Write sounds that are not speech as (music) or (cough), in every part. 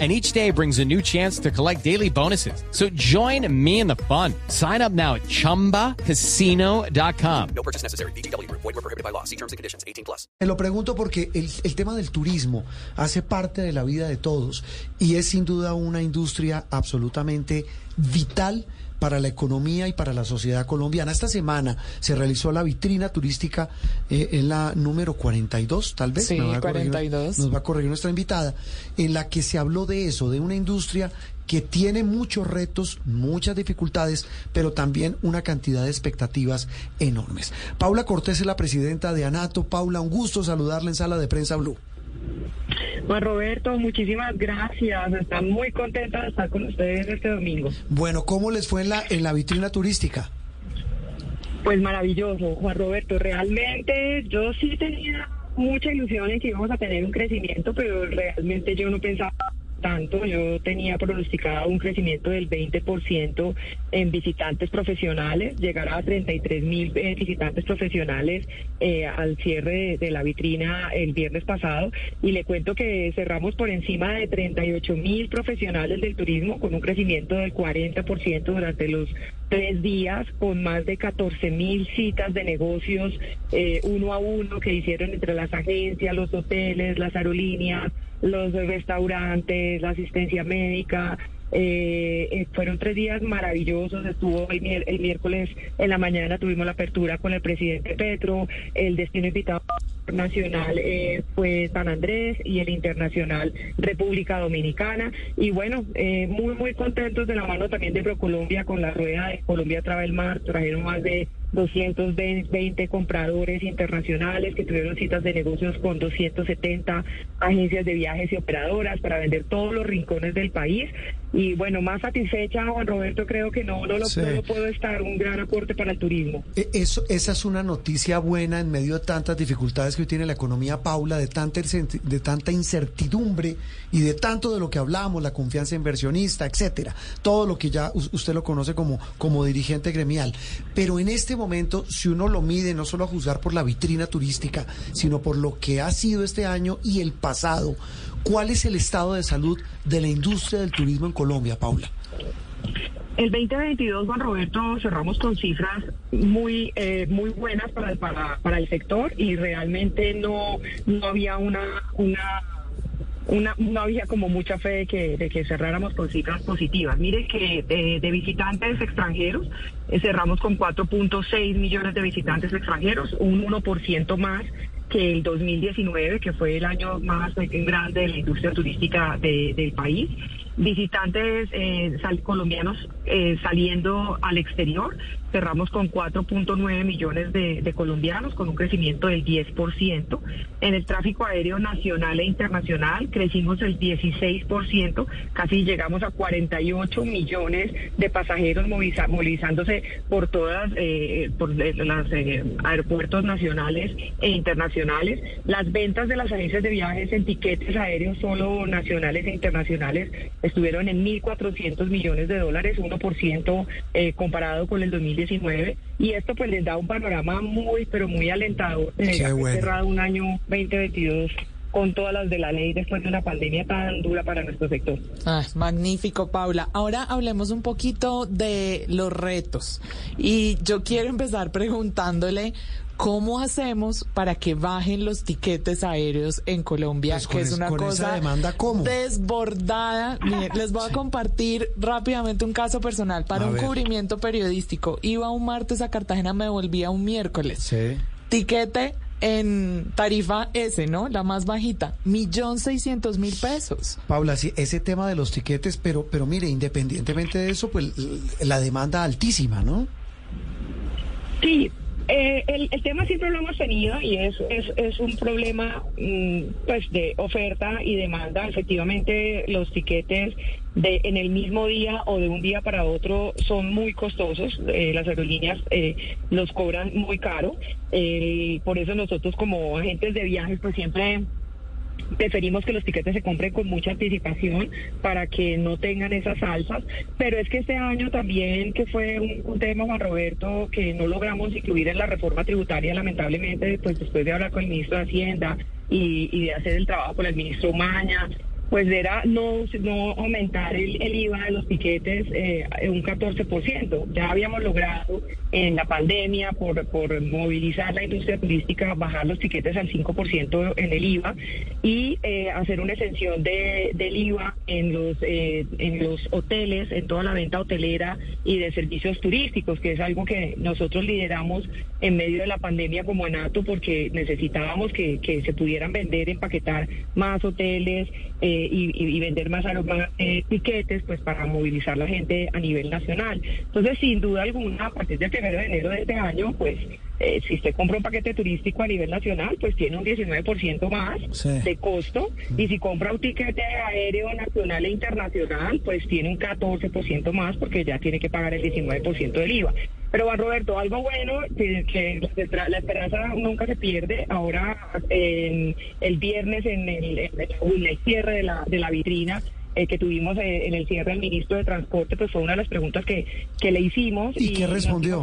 and each day brings a new chance to collect daily bonuses. So join me in the fun. Sign up now at ChumbaCasino.com. No purchase necessary. BGW. Void were prohibited by law. See terms and conditions. 18 plus. Me lo pregunto porque el, el tema del turismo hace parte de la vida de todos y es sin duda una industria absolutamente vital para la economía y para la sociedad colombiana. Esta semana se realizó la vitrina turística eh, en la número 42, tal vez. Sí, va corregir- 42. nos va a corregir nuestra invitada, en la que se habló de eso, de una industria que tiene muchos retos, muchas dificultades, pero también una cantidad de expectativas enormes. Paula Cortés es la presidenta de ANATO. Paula, un gusto saludarla en Sala de Prensa Blue. Juan Roberto, muchísimas gracias. Están muy contenta de estar con ustedes este domingo. Bueno, ¿cómo les fue en la, en la vitrina turística? Pues maravilloso, Juan Roberto. Realmente yo sí tenía mucha ilusión en que íbamos a tener un crecimiento, pero realmente yo no pensaba tanto. Yo tenía pronosticado un crecimiento del 20% en visitantes profesionales, llegar a 33 mil visitantes profesionales eh, al cierre de, de la vitrina el viernes pasado. Y le cuento que cerramos por encima de 38 mil profesionales del turismo con un crecimiento del 40% durante los tres días, con más de 14 mil citas de negocios eh, uno a uno que hicieron entre las agencias, los hoteles, las aerolíneas, los restaurantes, la asistencia médica. Eh, eh, fueron tres días maravillosos. Estuvo el, el miércoles en la mañana, tuvimos la apertura con el presidente Petro. El destino invitado nacional eh, fue San Andrés y el internacional República Dominicana. Y bueno, eh, muy, muy contentos de la mano también de ProColombia con la rueda de Colombia Travel Mar. Trajeron más de 220 compradores internacionales que tuvieron citas de negocios con 270 agencias de viajes y operadoras para vender todos los rincones del país. Y bueno, más satisfecha, Juan Roberto, creo que no, no, lo, Sí. puedo estar. Un gran aporte para el turismo. E- Eso, esa es una noticia buena en medio de tantas dificultades que hoy tiene la economía, Paula, de tanta, de tanta incertidumbre y de tanto de lo que hablamos, la confianza inversionista, etcétera. Todo lo que ya us- usted lo conoce como, como dirigente gremial. Pero en este momento, si uno lo mide no solo a juzgar por la vitrina turística, sino por lo que ha sido este año y el pasado, ¿cuál es el estado de salud de la industria del turismo en Colombia, Paula? El 2022, Juan Roberto, cerramos con cifras muy eh, muy buenas para para, para el sector y realmente no, no había una, una una, no había como mucha fe de que, de que cerráramos con cifras positivas. Mire que de, de visitantes extranjeros eh, cerramos con 4.6 millones de visitantes extranjeros, un 1% más que el 2019, que fue el año más eh, grande de la industria turística de- del país. Visitantes eh, colombianos eh, saliendo al exterior, cerramos con 4.9 millones de, colombianos, con un crecimiento del 10%. En el tráfico aéreo nacional e internacional crecimos el 16%, casi llegamos a 48 millones de pasajeros movilizándose por todas, eh, por los aeropuertos nacionales e internacionales. Las ventas de las agencias de viajes en tiquetes aéreos solo nacionales e internacionales estuvieron en 1.400 millones de dólares, 1% eh, comparado con el 2019. Y esto pues les da un panorama muy, pero muy alentador. haber bueno. cerrado un año 2022 con todas las de la ley después de una pandemia tan dura para nuestro sector. Ah, magnífico, Paula. Ahora hablemos un poquito de los retos. Y yo quiero empezar preguntándole cómo hacemos para que bajen los tiquetes aéreos en Colombia, Pues que es es- una cosa demanda, ¿cómo? desbordada. (laughs) Mire, les voy a compartir rápidamente un caso personal. Para A un ver. cubrimiento periodístico, iba un martes a Cartagena, me volvía un miércoles. Sí. Tiquete en tarifa S, ¿no? La más bajita, millón seiscientos mil pesos. Paula, sí, ese tema de los tiquetes, pero, pero mire, independientemente de eso, pues la demanda altísima, ¿no? Sí, Eh, el, el, tema siempre lo hemos tenido y es, es, es un problema mm, pues de oferta y demanda. Efectivamente, los tiquetes de en el mismo día o de un día para otro son muy costosos. Eh, las aerolíneas eh, los cobran muy caro. por eso nosotros como agentes de viajes pues siempre preferimos que los tiquetes se compren con mucha anticipación para que no tengan esas alzas, pero es que este año también, que fue un, tema, Juan Roberto, que no logramos incluir en la reforma tributaria, lamentablemente, pues después de hablar con el ministro de Hacienda y, y de hacer el trabajo con el ministro Maña, pues era no, no aumentar el, IVA de los tiquetes eh, un 14%. Ya habíamos logrado en la pandemia, por, por movilizar la industria turística, bajar los tiquetes al 5% en el IVA y eh, hacer una exención de, del IVA en los, eh, en los hoteles, en toda la venta hotelera y de servicios turísticos, que es algo que nosotros lideramos en medio de la pandemia como ANATO porque necesitábamos que, que se pudieran vender, empaquetar más hoteles. Eh, y, vender más, más eh, tiquetes pues para movilizar la gente a nivel nacional. Entonces, sin duda alguna, a partir del primero de enero de este año, pues eh, si usted compra un paquete turístico a nivel nacional, pues tiene un 19% más de costo. Y si compra un tiquete aéreo nacional e internacional, pues tiene un 14% más porque ya tiene que pagar el 19% del IVA. Pero Juan Roberto, algo bueno, que, la esperanza nunca se pierde. Ahora, el viernes en el, en cierre de la, de la vitrina, eh, que tuvimos eh, en el cierre del ministro de Transporte, pues fue una de las preguntas que, que le hicimos. ¿Y, qué respondió?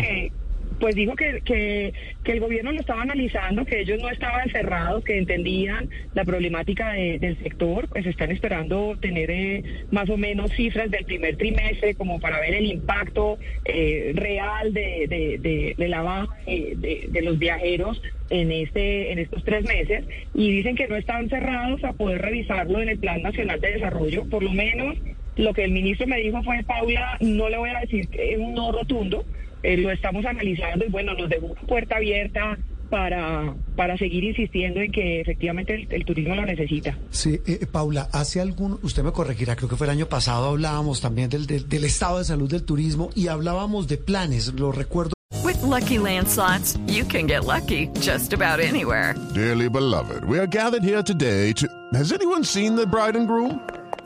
Pues dijo que, que, el gobierno lo estaba analizando, que ellos no estaban cerrados, que entendían la problemática del sector, pues están esperando tener eh, más o menos cifras del primer trimestre como para ver el impacto eh, real de, de, de, la baja de, de los viajeros en este en estos tres meses. Y dicen que no están cerrados a poder revisarlo en el Plan Nacional de Desarrollo, por lo menos lo que el ministro me dijo fue, Paula, no le voy a decir que es un no rotundo, eh, lo estamos analizando y bueno, nos dejó una puerta abierta para, para seguir insistiendo en que efectivamente el, turismo lo necesita. Sí, eh, eh, Paula, hace algún, usted me corregirá, creo que fue el año pasado, hablábamos también del, del, estado de salud del turismo y hablábamos de planes, lo recuerdo. With lucky landslots, you can get lucky just about anywhere. Dearly beloved, we are gathered here today to. Has anyone seen the bride and groom?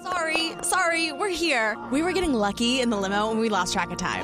Sorry, sorry, we're here. We were getting lucky in the limo and we lost track of time.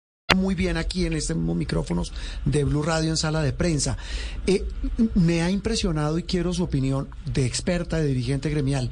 Muy bien aquí en estos micrófonos de Blue Radio en sala de prensa. Eh, me ha impresionado y quiero su opinión de experta, de dirigente gremial,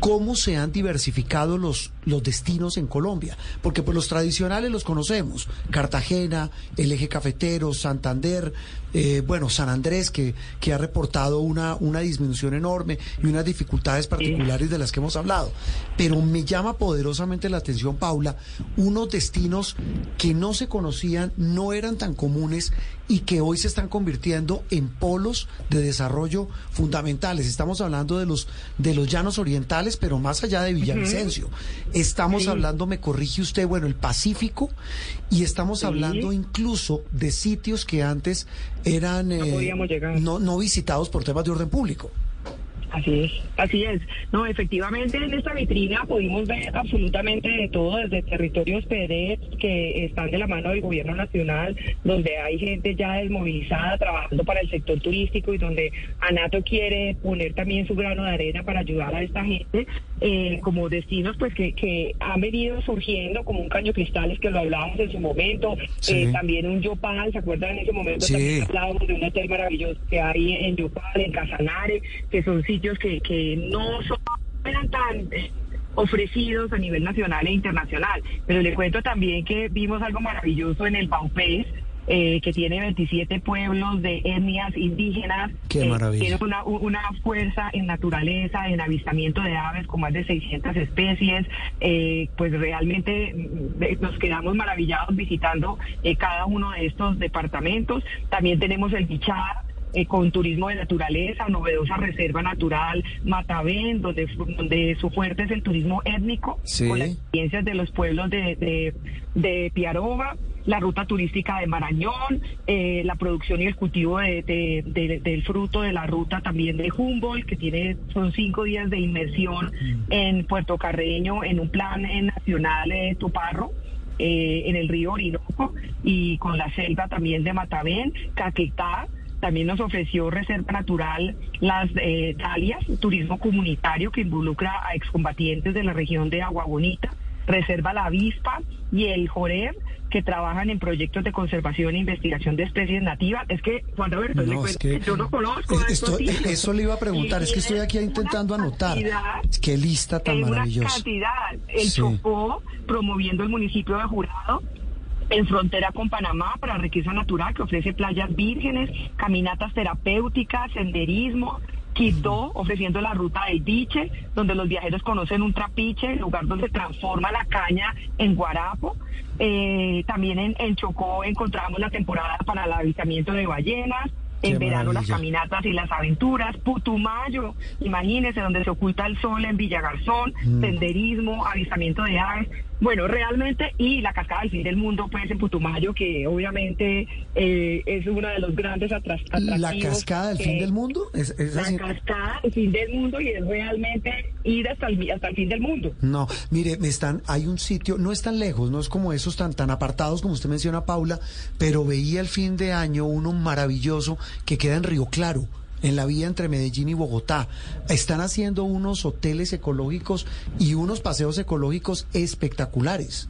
cómo se han diversificado los, los destinos en Colombia. Porque pues los tradicionales los conocemos, Cartagena, el eje cafetero, Santander, eh, bueno, San Andrés, que, que ha reportado una, una disminución enorme y unas dificultades particulares de las que hemos hablado. Pero me llama poderosamente la atención, Paula, unos destinos que no se conocían, no eran tan comunes y que hoy se están convirtiendo en polos de desarrollo fundamentales. Estamos hablando de los, de los llanos orientales, pero más allá de Villavicencio. Estamos hablando, me corrige usted, bueno, el Pacífico, y estamos hablando incluso de sitios que antes eran no, eh, no, no visitados por temas de orden público. Así es, así es. No, efectivamente en esta vitrina pudimos ver absolutamente de todo, desde territorios PEDET que están de la mano del gobierno nacional, donde hay gente ya desmovilizada trabajando para el sector turístico y donde ANATO quiere poner también su grano de arena para ayudar a esta gente, eh, como destinos pues que, que han venido surgiendo como un caño cristales que lo hablábamos en su momento, eh, también un Yopal, ¿se acuerdan en ese momento? También hablábamos de un hotel maravilloso que hay en Yopal, en Casanare, que son sitios que, que no son tan eh, ofrecidos a nivel nacional e internacional. Pero le cuento también que vimos algo maravilloso en el Paupés, eh, que tiene 27 pueblos de etnias indígenas. Qué eh, tiene una, una, fuerza en naturaleza, en avistamiento de aves con más de 600 especies. Eh, pues realmente mm, nos quedamos maravillados visitando cada uno de estos departamentos. También tenemos el Bichar, eh, con turismo de naturaleza, novedosa reserva natural Matavén, donde, donde su fuerte es el turismo étnico, con las experiencias de los pueblos de, de, de Piaroba. la ruta turística de Marañón, eh, la producción y el cultivo de- de- de- del fruto de la ruta también de Humboldt, que tiene son cinco días de inmersión en Puerto Carreño en un plan eh, nacional de Tuparro eh, en el río Orinoco y con la selva también de Matavén, Caquetá. También nos ofreció Reserva Natural Las eh, Dalias, turismo comunitario que involucra a excombatientes de la región de Agua Bonita, Reserva La Avispa y el Joreb, que trabajan en proyectos de conservación e investigación de especies nativas. Es que, Juan Roberto, le No, es cuento que yo no conozco esto- eso le iba a preguntar, es que estoy aquí intentando anotar. cantidad Qué lista tan una maravillosa. cantidad. El Sí. Chocó promoviendo el municipio de Jurado en frontera con Panamá para riqueza natural que ofrece playas vírgenes, caminatas terapéuticas, senderismo. Quito ofreciendo la ruta del biche, donde los viajeros conocen un trapiche, el lugar donde se transforma la caña en guarapo. Eh, también en, en Chocó encontramos la temporada para el avistamiento de ballenas. En Qué verano las caminatas y las aventuras, Putumayo, imagínense donde se oculta el sol en Villagarzón, Mm. senderismo, avistamiento de aves, bueno, realmente, y la cascada del fin del mundo, pues en Putumayo, que obviamente eh, es uno de los grandes atras- atractivos. ¿La cascada del fin del mundo? ¿Es, es La así? cascada del fin del mundo y es realmente ir hasta el, hasta el fin del mundo. No, mire, me están, hay un sitio, no es tan lejos, no es como esos tan, tan apartados como usted menciona, Paula, pero veía el fin de año uno maravilloso que queda en Río Claro, en la vía entre Medellín y Bogotá. Están haciendo unos hoteles ecológicos y unos paseos ecológicos espectaculares.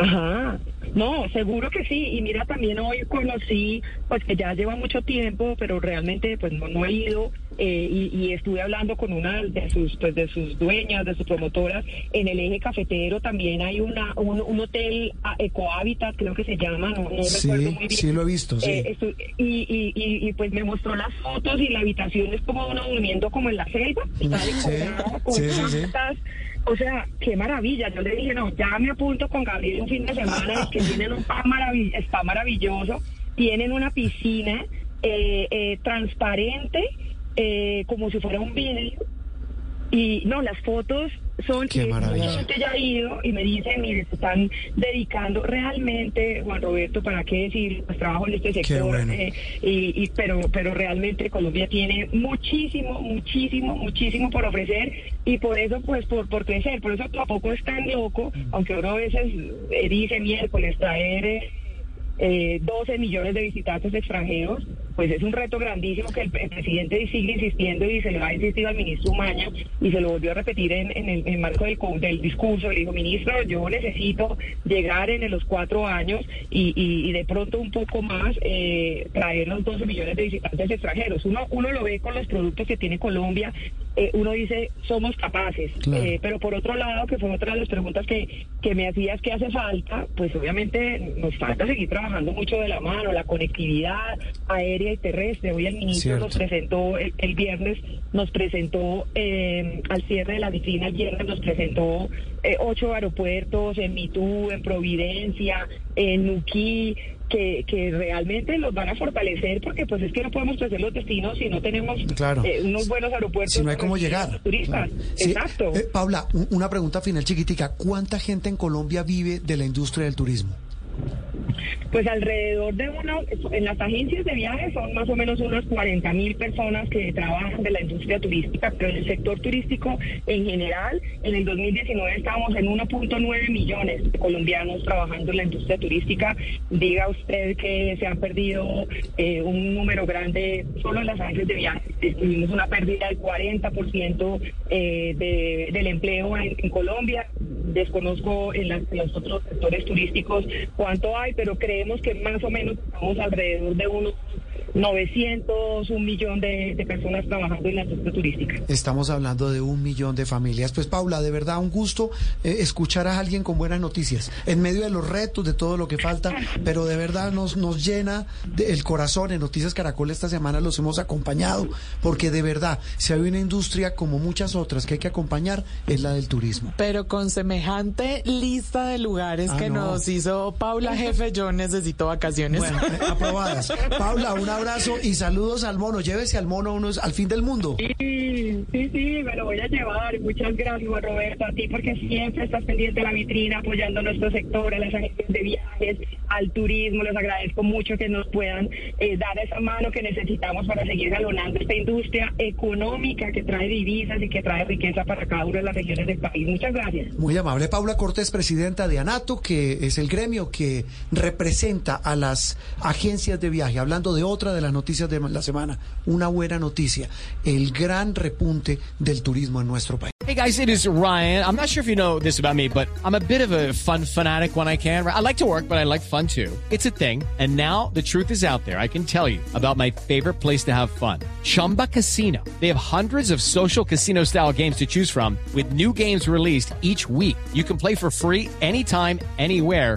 Ajá. No, seguro que sí. Y mira, también hoy conocí, pues que ya lleva mucho tiempo, pero realmente pues no, no he ido eh, y, y estuve hablando con una de sus, pues de sus dueñas, de sus promotoras. En el eje cafetero también hay una un, un hotel ah, Ecohabitat, creo que se llama, no, no Sí, recuerdo muy bien. sí lo he visto, sí. Eh, estu- y, y, y, y, pues me mostró las fotos y la habitación es como uno durmiendo como en la selva. Sí, decorado con sí, sí, sí. o sea, qué maravilla. Yo le dije, no, ya me apunto con Gabriel un fin de semana, que tienen un spa, maravill- spa maravilloso, tienen una piscina eh, eh, transparente, eh, como si fuera un vidrio. Y no, las fotos son... Qué gente ya ha ido y me dicen, mire, se están dedicando realmente, Juan Roberto, ¿para qué decir? Pues trabajo en este sector. bueno. eh, y, y- pero, pero realmente Colombia tiene muchísimo, muchísimo, muchísimo por ofrecer y por eso, pues, por, por crecer. Por eso tampoco es tan loco, aunque uno a veces eh, dice miércoles traer... eh, eh, 12 millones de visitantes extranjeros, pues es un reto grandísimo que el, presidente sigue insistiendo y se lo ha insistido al ministro Umaña y se lo volvió a repetir en, el marco del, del discurso. Le dijo, ministro, yo necesito llegar en los cuatro años y, y- y de pronto un poco más eh, traer los 12 millones de visitantes extranjeros. Uno, uno lo ve con los productos que tiene Colombia, eh, uno dice, somos capaces, Claro. Eh, pero por otro lado, que fue otra de las preguntas que, que me hacías que hace falta, pues obviamente nos falta seguir trabajando mucho de la mano, la conectividad aérea y terrestre. Hoy el ministro Cierto. nos presentó, el, el viernes nos presentó, eh, al cierre de la vitrina, el viernes nos presentó eh, ocho aeropuertos en Mitú, en Providencia, en Nuquí, que, que realmente los van a fortalecer porque pues es que no podemos crecer los destinos si no tenemos Claro. eh, unos buenos aeropuertos. Si no hay cómo llegar. Turistas. Claro. Sí, Exacto. eh, Paula, un- una pregunta final chiquitica. ¿Cuánta gente en Colombia vive de la industria del turismo? Pues alrededor de uno, en las agencias de viajes son más o menos unas 40 mil personas que trabajan de la industria turística, pero en el sector turístico en general, en el 2019 estábamos en 1.9 millones de colombianos trabajando en la industria turística. Diga usted que se han perdido eh, un número grande solo en las agencias de viajes. Tuvimos una pérdida del 40% eh, de, del empleo en Colombia. Desconozco en, las- los otros sectores turísticos cuánto hay, pero creemos que más o menos estamos alrededor de unos 900, un millón de, de personas trabajando en la industria turística. Estamos hablando de un millón de familias. Pues Paula, de verdad un gusto eh, escuchar a alguien con buenas noticias, en medio de los retos, de todo lo que falta, pero de verdad nos, nos llena de- el corazón. En Noticias Caracol esta semana los hemos acompañado, porque de verdad, si hay una industria como muchas otras que hay que acompañar, es la del turismo. Pero con semejante lista de lugares Ah, que no. nos hizo Paula Jefe, yo necesito vacaciones. Bueno, eh, aprobadas. Paula, un abrazo y saludos al mono. Llévese al mono uno al fin del mundo. Sí, sí, sí, me lo voy a llevar. Muchas gracias, Roberto, a ti, porque siempre estás pendiente de la vitrina, apoyando nuestro sector, a las agencias de viajes. viajes, al turismo. Les agradezco mucho que nos puedan eh, dar esa mano que necesitamos para seguir galonando esta industria económica que trae divisas y que trae riqueza para cada una de las regiones del país. Muchas gracias. Muy amable. Paula Cortés, presidenta de ANATO, que es el gremio que representa a las agencias de viaje. Hablando de otra de las noticias de la semana, una buena noticia, el gran repunte del turismo en nuestro país. Hey guys, it is Ryan. I'm not sure if you know this about me, but I'm a bit of a fun fanatic when I can. I like to work, but I like fun too. It's a thing. And now the truth is out there. I can tell you about my favorite place to have fun. Chumba Casino. They have hundreds of social casino style games to choose from with new games released each week. You can play for free anytime, anywhere